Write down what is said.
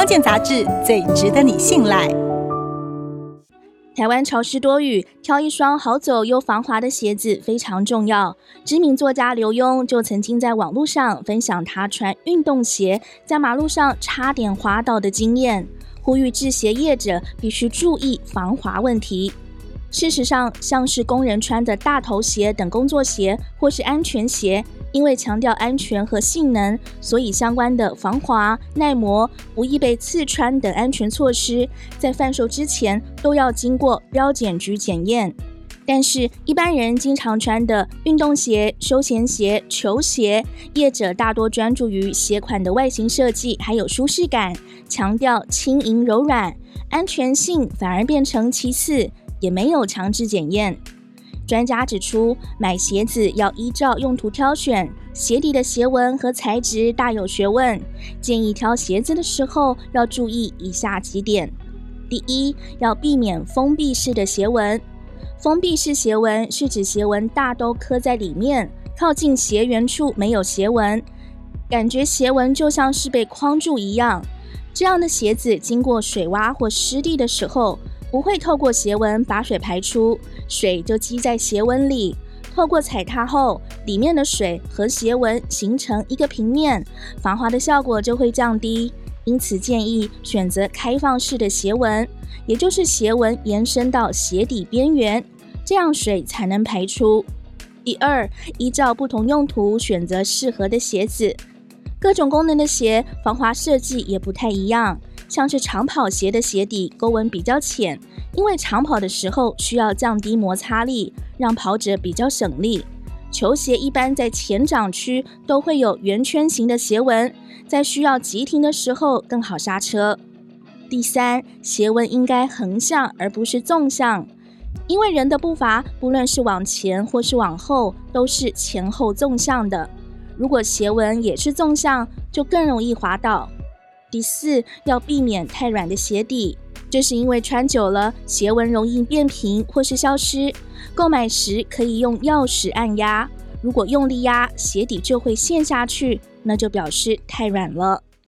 康健杂志最值得你信赖。台湾潮湿多雨，挑一双好走又防滑的鞋子非常重要。知名作家刘墉就曾经在网络上分享他穿运动鞋在马路上差点滑倒的经验，呼吁制鞋业者必须注意防滑问题。事实上，像是工人穿的大头鞋等工作鞋或是安全鞋，因为强调安全和性能，所以相关的防滑、耐磨、不易被刺穿等安全措施，在贩售之前都要经过标检局检验。但是，一般人经常穿的运动鞋、休闲鞋、球鞋，业者大多专注于鞋款的外形设计，还有舒适感，强调轻盈柔软，安全性反而变成其次。也没有强制检验。专家指出，买鞋子要依照用途挑选，鞋底的鞋纹和材质大有学问。建议挑鞋子的时候要注意以下几点：第一，要避免封闭式的鞋纹。封闭式鞋纹是指鞋纹大都刻在里面，靠近鞋缘处没有鞋纹，感觉鞋纹就像是被框住一样。这样的鞋子经过水洼或湿地的时候，不会透过鞋纹把水排出，水就积在鞋纹里。透过踩踏后，里面的水和鞋纹形成一个平面，防滑的效果就会降低。因此建议选择开放式的鞋纹，也就是鞋纹延伸到鞋底边缘，这样水才能排出。第二，依照不同用途选择适合的鞋子。各种功能的鞋防滑设计也不太一样。像是长跑鞋的鞋底沟纹比较浅，因为长跑的时候需要降低摩擦力，让跑者比较省力。球鞋一般在前掌区都会有圆圈形的鞋纹，在需要急停的时候更好刹车。第三，鞋纹应该横向而不是纵向，因为人的步伐不论是往前或是往后都是前后纵向的，如果鞋纹也是纵向，就更容易滑倒。第四，要避免太软的鞋底，这是因为穿久了鞋纹容易变平或是消失。购买时可以用钥匙按压，如果用力压，鞋底就会陷下去，那就表示太软了。